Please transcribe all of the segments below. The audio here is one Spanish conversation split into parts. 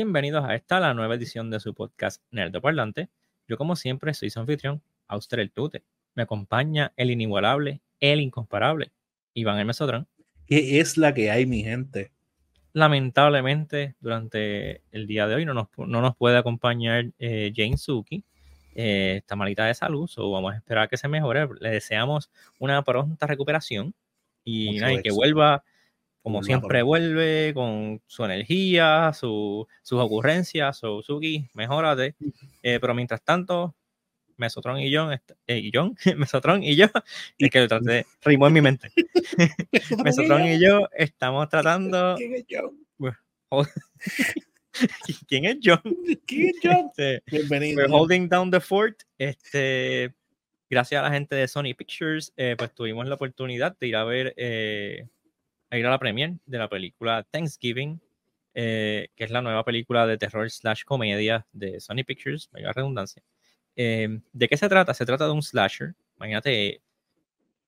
Bienvenidos a esta, la nueva edición de su podcast Nerdo Parlante. Yo, como siempre, soy su anfitrión, Auster el Tute. Me acompaña el inigualable, el incomparable, Iván el Mesodrán. ¿Qué es la que hay, mi gente? Lamentablemente, durante el día de hoy no nos, no nos puede acompañar eh, Jane Suki. Eh, está malita de salud, o vamos a esperar a que se mejore. Le deseamos una pronta recuperación y, nada, y que vuelva como siempre vuelve con su energía, su, sus ocurrencias, su Suki, mejórate. Eh, pero mientras tanto, Mesotron y John, eh, y John, Mesotron y yo, es que lo traté, rimó en mi mente. Mesotron y yo estamos tratando. ¿Quién es John? ¿Quién es John? ¿Quién es John? Este, Bienvenido. We're holding down the fort. Este, gracias a la gente de Sony Pictures, eh, pues tuvimos la oportunidad de ir a ver eh, a ir a la premiere de la película Thanksgiving, eh, que es la nueva película de terror slash comedia de Sony Pictures, vaya redundancia. Em, ¿De qué se trata? Se trata de un slasher, imagínate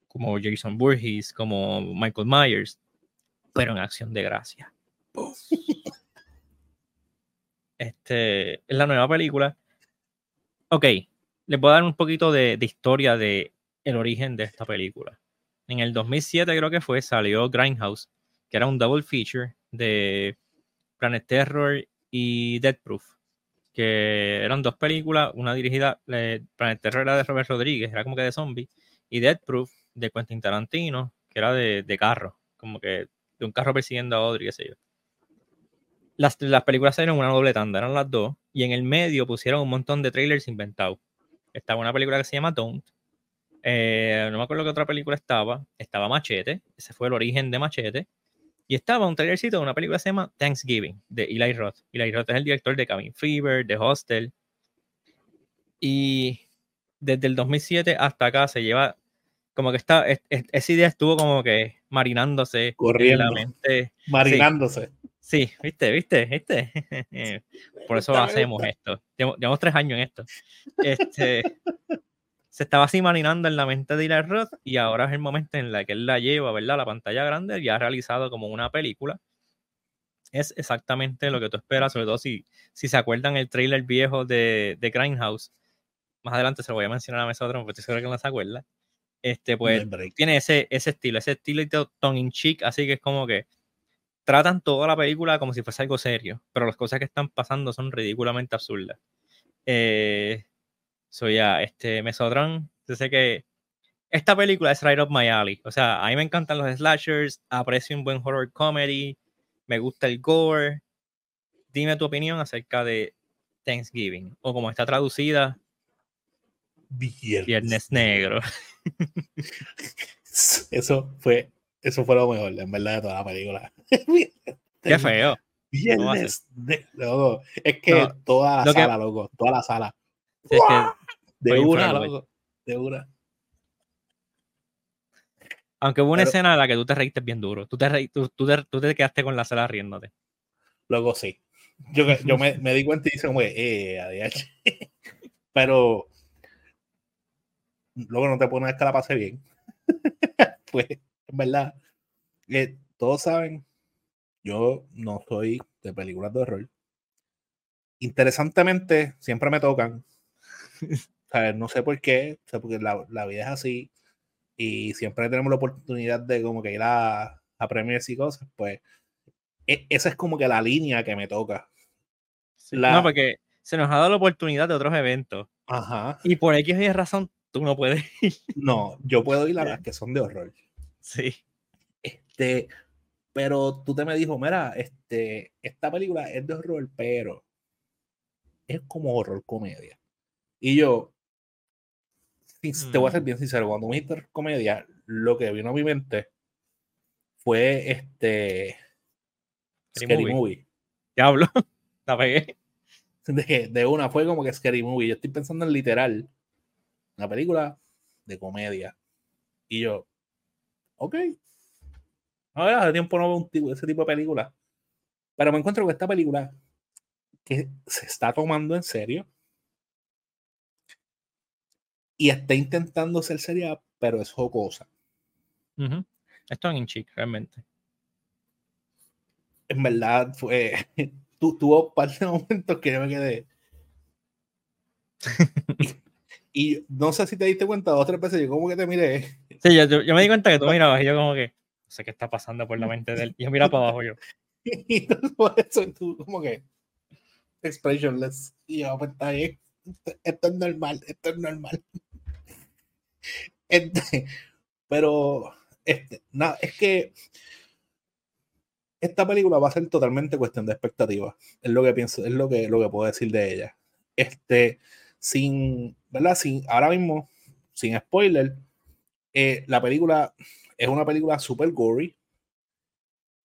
como Jason Voorhees, como Michael Myers, pero en acción de gracia. Este es la nueva película. Ok, les voy a dar un poquito de, de historia de el origen de esta película en el 2007 creo que fue, salió Grindhouse, que era un double feature de Planet Terror y Dead Proof, que eran dos películas, una dirigida, Planet Terror era de Robert Rodríguez, era como que de zombie, y Dead Proof de Quentin Tarantino, que era de, de carro, como que de un carro persiguiendo a otro y qué sé yo. Las, las películas salieron una doble tanda, eran las dos, y en el medio pusieron un montón de trailers inventados. Estaba una película que se llama Don't, eh, no me acuerdo qué otra película estaba. Estaba Machete, ese fue el origen de Machete. Y estaba un trailercito de una película que se llama Thanksgiving, de Eli Roth. Eli Roth es el director de Cabin Fever, de Hostel. Y desde el 2007 hasta acá se lleva como que está, esa idea estuvo como que marinándose Corriendo, en la mente. Marinándose. Sí, viste, viste, viste. Por eso hacemos esto. Llevamos tres años en esto. Este, se estaba así marinando en la mente de Eli Roth y ahora es el momento en el que él la lleva, ¿verdad? La pantalla grande y ha realizado como una película. Es exactamente lo que tú esperas, sobre todo si, si se acuerdan el trailer viejo de, de Grindhouse. Más adelante se lo voy a mencionar a Mesotron, porque estoy seguro que no se acuerda. Este, pues, tiene ese, ese estilo, ese estilo tongue in cheek, así que es como que tratan toda la película como si fuese algo serio, pero las cosas que están pasando son ridículamente absurdas. Eh, soy ya, este, Mesotron, yo sé que esta película es right up my alley. O sea, a mí me encantan los slashers, aprecio un buen horror comedy, me gusta el gore. Dime tu opinión acerca de Thanksgiving, o como está traducida, Viernes, Negro. Eso fue, eso fue lo mejor, en verdad, de toda la película. Qué feo. Viernes Negro. Es que toda la sala, loco, toda la sala. De una, De una. Aunque hubo una escena en la que tú te reíste bien duro. Tú te, tú, tú, te, quedaste con la sala riéndote. Luego sí. Yo, yo me, me, di cuenta y dije, eh, ADH. Pero luego no te pones que la pase bien. pues, en verdad, eh, todos saben, yo no soy de películas de horror. Interesantemente, siempre me tocan no sé por qué, porque la, la, vida es así y siempre tenemos la oportunidad de como que ir a, a premios y cosas, pues e, esa es como que la línea que me toca. no, porque se nos ha dado la oportunidad de otros eventos. Ajá. Y por X hay razón, tú no puedes ir. No, yo puedo ir a las que son de horror. Sí. Este, pero tú te me dijo, mira, este, esta película es de horror, pero es como horror comedia. Y yo, te voy a ser mm. bien sincero, cuando me dijiste comedia, lo que vino a mi mente fue este Scary, Movie. Diablo, la pegué. De, de, una fue como que Scary Movie. Yo estoy pensando en literal, una película de comedia. Y yo, ok. A ver, hace tiempo no veo un ese tipo de película. Pero me encuentro con esta película que se está tomando en serio y está intentando ser seria, pero es jocosa. Esto en chic, realmente. En verdad, fue. tuvo un par de momentos que yo me quedé. y, no sé si te diste cuenta, dos o tres veces yo como que te miré. Sí, yo, yo me di cuenta que tú mirabas y yo como que, no sé qué está pasando por la mente de él. Y yo mira para abajo yo. y por eso tú como que expressionless. Y yo, pues está bien. Esto es normal, esto es normal. Este, pero, este, nada, es que esta película va a ser totalmente cuestión de expectativas. Es lo que pienso, es lo que, lo que puedo decir de ella. Este, sin, ¿verdad? Sin, ahora mismo, sin spoiler, eh, la película es una película super gory.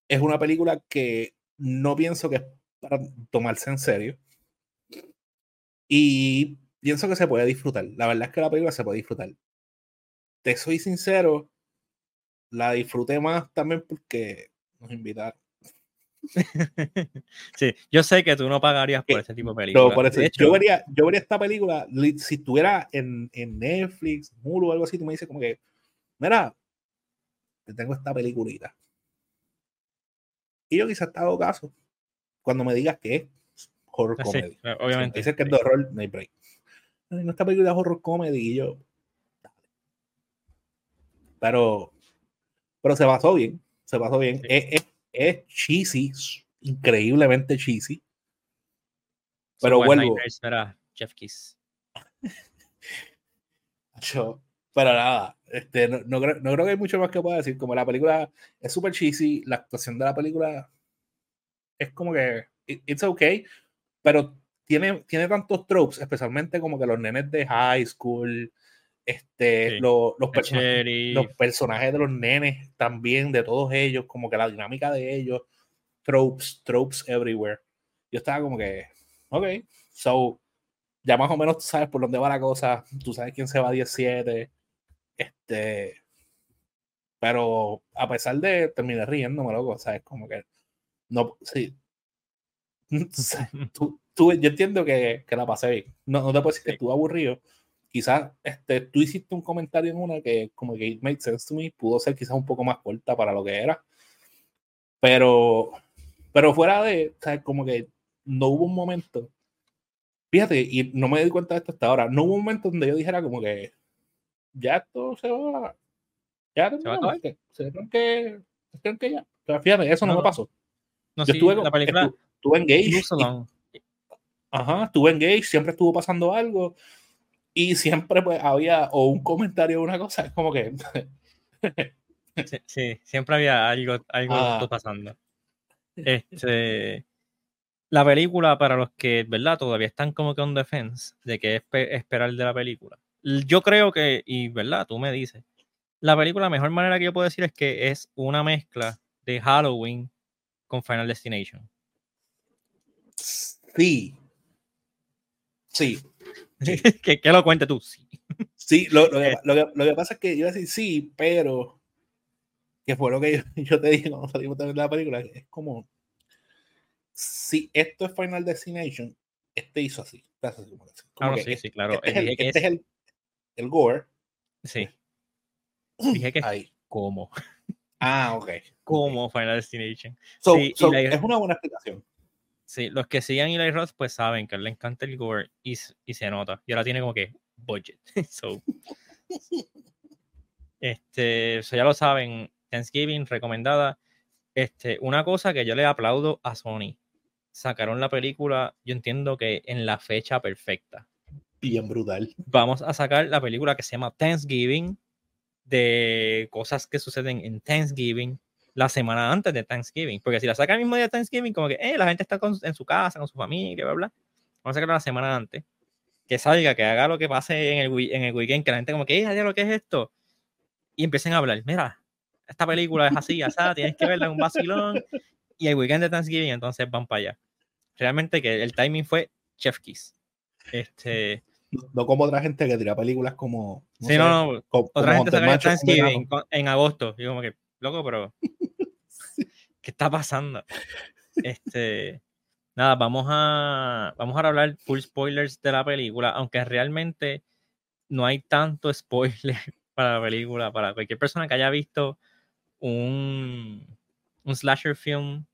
Es una película que no pienso que es para tomarse en serio. Y pienso que se puede disfrutar. La verdad es que la película se puede disfrutar. Te soy sincero, la disfruté más también porque nos invitaron. sí, yo sé que tú no pagarías por ese tipo de películas. yo, vería, yo vería esta película, si estuviera en, en Netflix, Hulu o algo así, tú me dices como que, mira, te tengo esta peliculita. Y yo quizás te hago caso cuando me digas que es horror comedy. obviamente. Dice que es de horror, no hay break. No, esta película es horror comedy y yo, pero, pero se pasó bien, se pasó bien. Es, es, cheesy, increíblemente cheesy. Pero vuelvo. Jeff Kiss. Yo, pero nada, este, no, no, creo, no, creo, que hay mucho más que pueda decir. Como la película es súper cheesy, la actuación de la película es como que it's okay, pero tiene, tiene tantos tropes, especialmente como que los nenes de high school, este, los, los, los, personajes de los nenes también, de todos ellos, como que la dinámica de ellos, tropes, tropes everywhere. Yo estaba como que, ok, so, ya más o menos tú sabes por dónde va la cosa, tú sabes quién se va a 17, este, pero a pesar de terminar riéndome, loco, sabes, como que, no, sí, tú, tú, yo entiendo que, que la pasé bien, no, no te puedo decir que estuve aburrido, quizás este, tú hiciste un comentario en una que como que it made sense to me, pudo ser quizás un poco más corta para lo que era, pero, pero fuera de, ¿sabes? como que no hubo un momento, fíjate, y no me di cuenta de esto hasta ahora, no hubo un momento donde yo dijera como que ya esto se va, ya se va a acabar, se creen que, que ya, pero fíjate, eso no, me pasó. No, yo estuve, la película estuve, engaged. ajá, estuve engaged, siempre estuvo pasando algo y siempre pues había o un comentario o una cosa, es como que... sí, siempre había algo, algo ah. pasando. Este, la película, para los que, ¿verdad? Todavía están como que on defense de qué esperar de la película. Yo creo que, y ¿verdad? Tú me dices, la película, la mejor manera que yo puedo decir es que es una mezcla de Halloween con Final Destination. Sí. Sí. que, lo cuente tú. Sí, sí lo, lo, que, eh. lo, que, lo, que, pasa es que yo iba a decir sí, pero que fue lo que yo, te dije cuando salimos de la película, es como si esto es Final Destination, este hizo así. claro, sí, sí, claro. Este, es el, este es el, el, gore. Sí. Dije que Ahí. ¿cómo? Ah, ok. Como Final Destination. sí, es una buena explicación. Sí, los que sigan Eli Roth pues saben que a él le encanta el gore y, y se nota. Y ahora tiene como que budget. so, este, eso ya lo saben. Thanksgiving recomendada. Este, una cosa que yo le aplaudo a Sony. Sacaron la película, yo entiendo que en la fecha perfecta. Bien brutal. Vamos a sacar la película que se llama Thanksgiving, de cosas que suceden en Thanksgiving la semana antes de Thanksgiving. Porque si la saca el mismo día de Thanksgiving, como que eh, la gente está en su casa, con su familia, bla, bla. Vamos a sacarla la semana antes. Que salga, que haga lo que pase en el, en el weekend, que la gente como que, eh, lo que es esto. Y empiecen a hablar, mira, esta película es así, así, tienes que verla en un vacilón. Y el weekend de Thanksgiving, entonces van para allá. Realmente que el timing fue Chef Kiss. Este. No, como otra gente que tira películas como. sí, no, no. otra gente saca Thanksgiving en agosto. Y como que, loco, pero ¿qué está pasando? Este, nada, vamos a, vamos a hablar full spoilers de la película, aunque realmente no hay tanto spoiler para la película, para cualquier persona que haya visto un, un slasher film,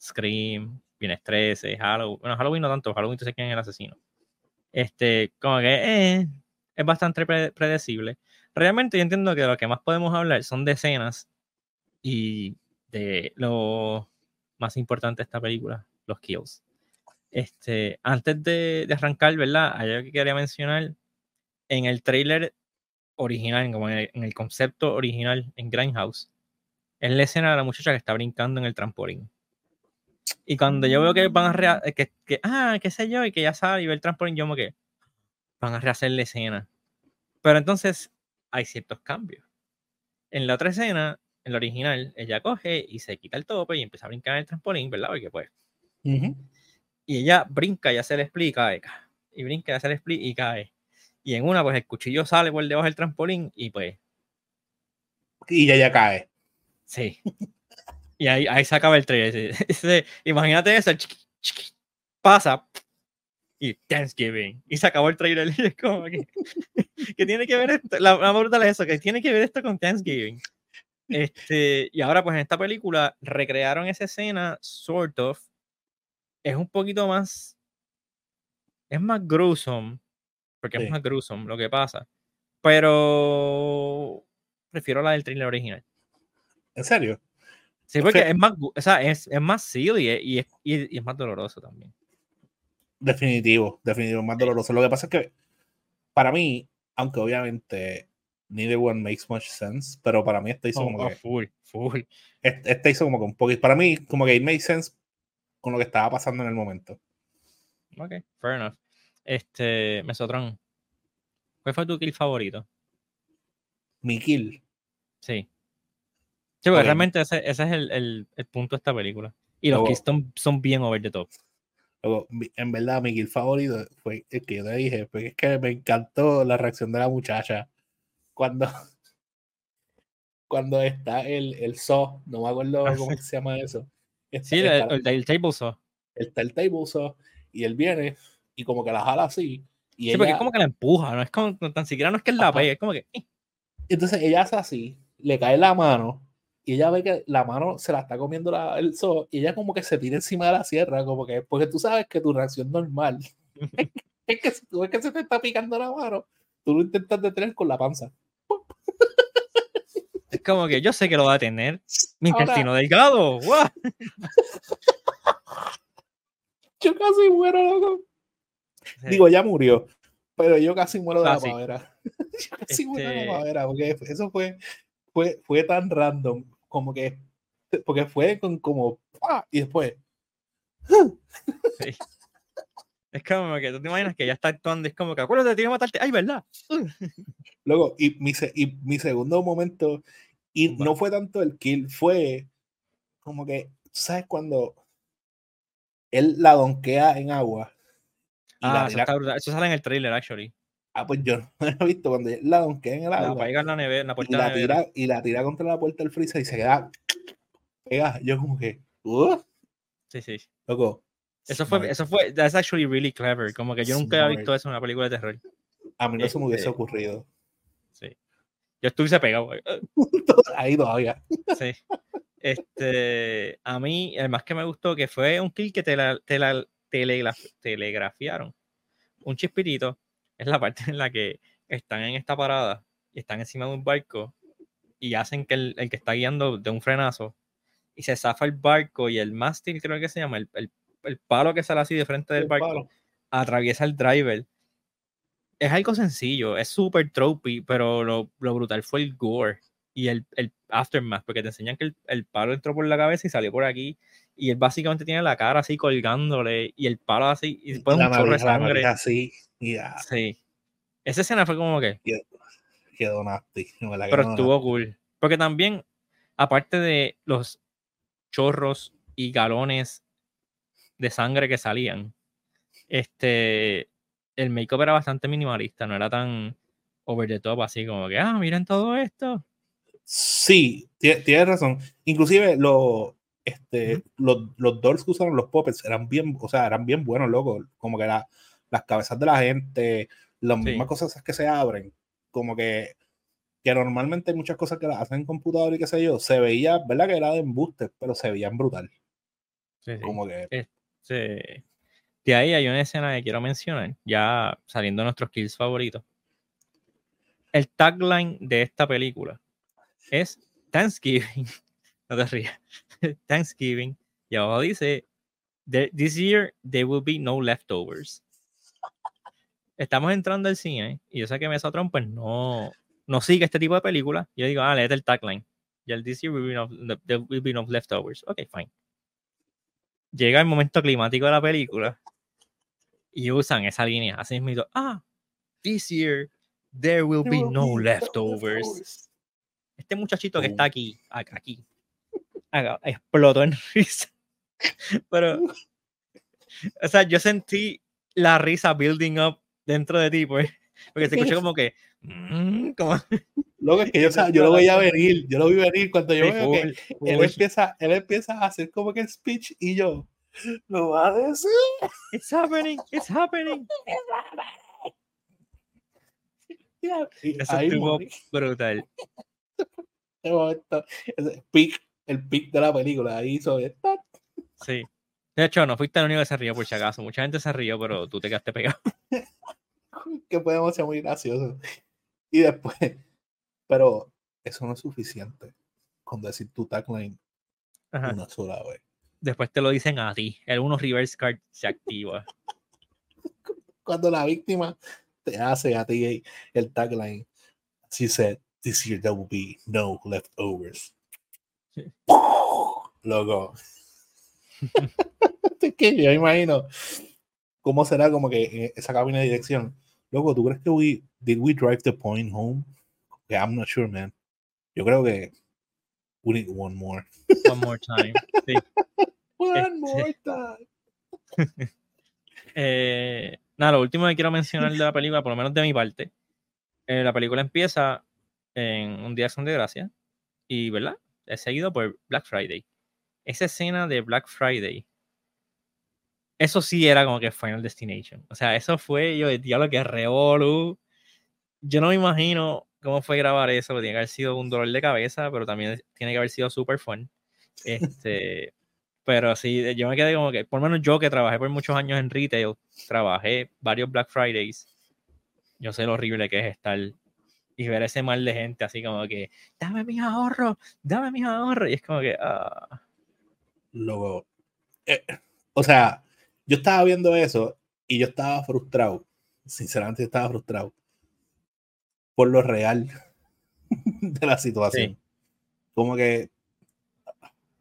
Scream, viene 13, Halloween. Bueno, Halloween no tanto, Halloween tú sé quién es el asesino. Este, como que eh, es bastante predecible. Realmente yo entiendo que lo que más podemos hablar son de escenas y de lo más importante de esta película, los kills. Este, antes de, arrancar, ¿verdad? Hay algo que quería mencionar. En el trailer original, como en el, concepto original en Grindhouse, es la escena de la muchacha que está brincando en el trampolín. Y cuando yo veo que van a que, que, ah, qué sé yo, y que ya sabe y ve el trampolín, yo como que van a rehacer la escena. Pero entonces hay ciertos cambios. En la otra escena, en la original, ella coge y se quita el tope y empieza a brincar en el trampolín, ¿verdad? Porque pues. Y ella brinca, ya se le explica, y brinca, ya se le explica y cae. Y en una, pues el cuchillo sale por debajo del trampolín y pues. Y ya ya cae. Sí. y ahí, ahí se acaba el trailer. Imagínate eso, pasa y Thanksgiving. Y se acabó el trailer. Y es como que, que tiene que ver esto. La, la brutal es eso, que tiene que ver esto con Thanksgiving. Este, y ahora, pues en esta película recrearon esa escena, sort of. Es un poquito más. Es más gruesome. Porque es más gruesome lo que pasa. Pero. Prefiero la del trailer original. ¿En serio? Sí, porque es, más, o sea, es, es más silly y es, y es más doloroso también. Definitivo, definitivo, más doloroso. Lo que pasa es que para mí, aunque obviamente neither one makes much sense, pero para mí este hizo como que. Full, full. Este, hizo como que un poquito. Para mí, como que it makes sense con lo que estaba pasando en el momento. Ok, fair enough. Este, Mesotron, ¿cuál fue tu kill favorito? Mi kill. Sí. Sí, porque realmente ese, ese es el, el, el, punto de esta película. Y los kills son, son bien over the top. Luego, en verdad, mi kill favorito fue el que yo te dije, porque es que me encantó la reacción de la muchacha cuando, cuando está el, el saw, no me acuerdo ah, cómo se llama eso. sí, el, el, table saw. Está el table saw y él viene y como que la jala así. Y sí, porque es como que la empuja, no es como, tan siquiera no es que él la pegue, es como que. Eh. Entonces ella hace así, le cae la mano y ella ve que la mano se la está comiendo la, el zoo y ella como que se tira encima de la sierra, como que, porque tú sabes que tu reacción normal es que si tú ves que se te está picando la mano, tú lo intentas detener con la panza. Es como que yo sé que lo va a tener. Mi intestino delgado. yo casi muero, loco. Digo, ya murió. Pero yo casi muero de la madera. yo casi muero de la este madera, porque eso fue, fue, fue tan random. Como que. Porque fue con como. Y después. Sí. Es como que tú te imaginas que ya está actuando, es como que acuérdate, tiene que matarte. ¡Ay, verdad! Luego, y mi, y mi segundo momento, y no fue tanto el kill, fue como que, ¿sabes cuando él la donquea en agua? ah, eso, sale en el trailer, actually. Ah, pues yo no lo he visto cuando él la donkea en el agua. La, la, neve, la puerta y, la tira, y la tira contra la puerta del freezer y se queda pega. Yo como que, uh". Sí, sí. Loco, eso fue, eso fue, that's actually really clever. Como que yo nunca había visto eso en una película de terror. A mí no se me hubiese este, ocurrido. Sí. Yo estuviese pegado. Ahí todavía. Sí. Este, a mí, el más que me gustó, que fue un kill que te la, te la telegrafiaron. Un chispirito es la parte en la que están en esta parada y están encima de un barco y hacen que el, el que está guiando de un frenazo y se zafa el barco y el mástil, creo que se llama, el, el el palo que sale así de frente del barco atraviesa el driver. Es algo sencillo, es súper tropey, pero lo, lo, brutal fue el gore y el, el, aftermath, porque te enseñan que el, el, palo entró por la cabeza y salió por aquí, y él básicamente tiene la cara así colgándole, y el palo así, y después un chorro de sangre. Así, Sí. Esa escena fue como que. Quedó, nasty. Pero estuvo cool. Porque también, aparte de los chorros y galones de sangre que salían. Este, el make-up era bastante minimalista, no era tan over the top, así como que, ah, miren todo esto. Sí, tienes razón. Inclusive lo, este, los, los dolls que usaron los puppets eran bien, o sea, eran bien buenos, loco. Como que la, las cabezas de la gente, las mismas cosas que se abren, como que, que normalmente hay muchas cosas que las hacen en computador y qué sé yo, se veía, ¿verdad? Que era de embuste, pero se veían brutal. Sí, Como que... Sí. De ahí hay una escena que quiero mencionar, ya saliendo de nuestros kills favoritos. El tagline de esta película es Thanksgiving. No te rías. Thanksgiving. Y abajo dice, This year there will be no leftovers. Estamos entrando al cine y yo sé que Mesotron pues no, no sigue este tipo de película. Yo digo, ah, léete el tagline. Y el This year will be no, there will be no leftovers. Ok, fine. Llega el momento climático de la película y usan esa línea. Así mismo, ah, this year there will be no leftovers. Este muchachito que está aquí, aquí, explotó en risa. Pero, o sea, yo sentí la risa building up dentro de ti, pues, porque se escuchó como que, mm, como... Lo que yo, yo lo voy a venir, yo lo vi venir cuando yo veo que él empieza, él empieza a hacer como que el speech y yo, lo va a decir. It's happening, it's happening. Eso estuvo brutal. El pic, el pic de la película ahí sobre Sí. De hecho, no fuiste el único que se rió por si acaso. Mucha gente se rió, pero tú te quedaste pegado. que podemos ser muy graciosos. Y después, pero eso no es suficiente con decir tu tagline una sola vez. Después te lo dicen a ti. El uno reverse card se activa. Cuando la víctima te hace a ti el tagline, she said, this year there will be no leftovers. Loco. es que yo imagino cómo será como que esa cabina de dirección. Loco, ¿tú crees que we did we drive the point home? Yeah, I'm not sure, man. Yo creo que we need one more. One more time. one este more time. eh, nada, lo último que quiero mencionar de la película, por lo menos de mi parte, eh, la película empieza en un día de de gracia y, ¿verdad? Es seguido por Black Friday esa escena de Black Friday, eso sí era como que Final Destination. O sea, eso fue, yo, diablo, que revolu. Yo no me imagino cómo fue grabar eso, tiene que haber sido un dolor de cabeza, pero también tiene que haber sido súper fun. Este, pero sí, yo me quedé como que, por lo menos yo que trabajé por muchos años en retail, trabajé varios Black Fridays, yo sé lo horrible que es estar y ver ese mal de gente así como que, dame mis ahorros, dame mis ahorros, y es como que, ah luego, eh, o sea, yo estaba viendo eso y yo estaba frustrado, sinceramente estaba frustrado por lo real de la situación. Como que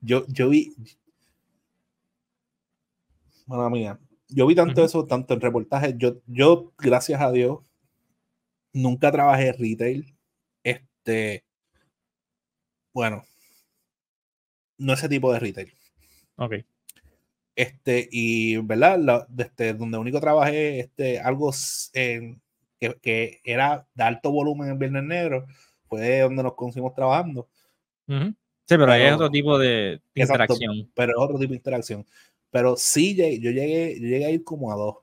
yo, yo vi, mala mía, yo vi tanto eso, tanto en reportajes, yo, yo, gracias a Dios, nunca trabajé retail. Este, bueno, no ese tipo de retail. Ok. Este, y, ¿verdad? este, donde único trabajé este, algo que, que, era de alto volumen en Viernes Negro, fue donde nos conocimos trabajando. Sí, pero, ahí es otro tipo de interacción. pero es otro tipo de interacción. Pero sí, yo llegué, yo llegué a ir como a dos.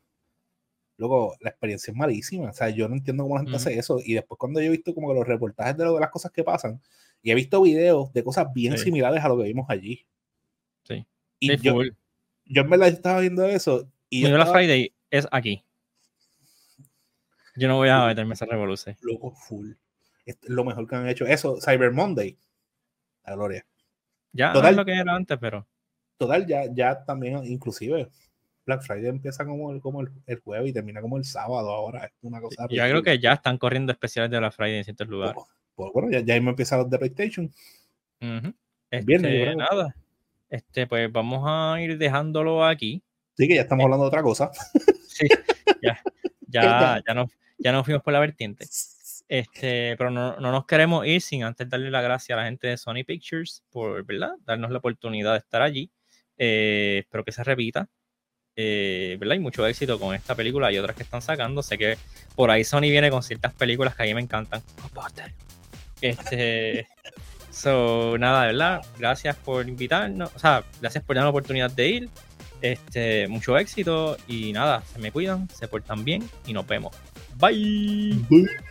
Luego, la experiencia es malísima. O sea, yo no entiendo cómo la gente hace eso. Y después, cuando yo he visto como que los reportajes de, lo, de las cosas que pasan, y he visto videos de cosas bien similares a lo que vimos allí. Sí. Y yo, yo en verdad estaba viendo eso. Y la Friday es aquí. Yo no voy a meterme esa revolución. Loco, full. Es lo mejor que han hecho. Eso, Cyber Monday. La gloria. Ya total, es lo que era antes, pero. Total, ya, ya también, inclusive, Black Friday empieza como, el, como el, jueves y termina como el sábado ahora. Es una cosa. Yo creo que ya están corriendo especiales de Black Friday en ciertos lugares. Pues, pues, bueno, ya, ya me empiezan los de PlayStation. Uh -huh. nada este, pues vamos a ir dejándolo aquí. Sí, que ya estamos hablando de otra cosa. Sí, ya, ya, ya, no, ya nos fuimos por la vertiente. Este, pero no, no, nos queremos ir sin antes darle la gracia a la gente de Sony Pictures por ¿verdad? darnos la oportunidad de estar allí. Eh, espero que se repita. Eh, ¿verdad? Y mucho éxito con esta película y otras que están sacando. Sé que por ahí Sony viene con ciertas películas que a mí me encantan. Este, So, nada, de verdad, gracias por invitarnos, o sea, gracias por darnos la oportunidad de ir. Este, mucho éxito y nada, se me cuidan, se portan bien y nos vemos. Bye.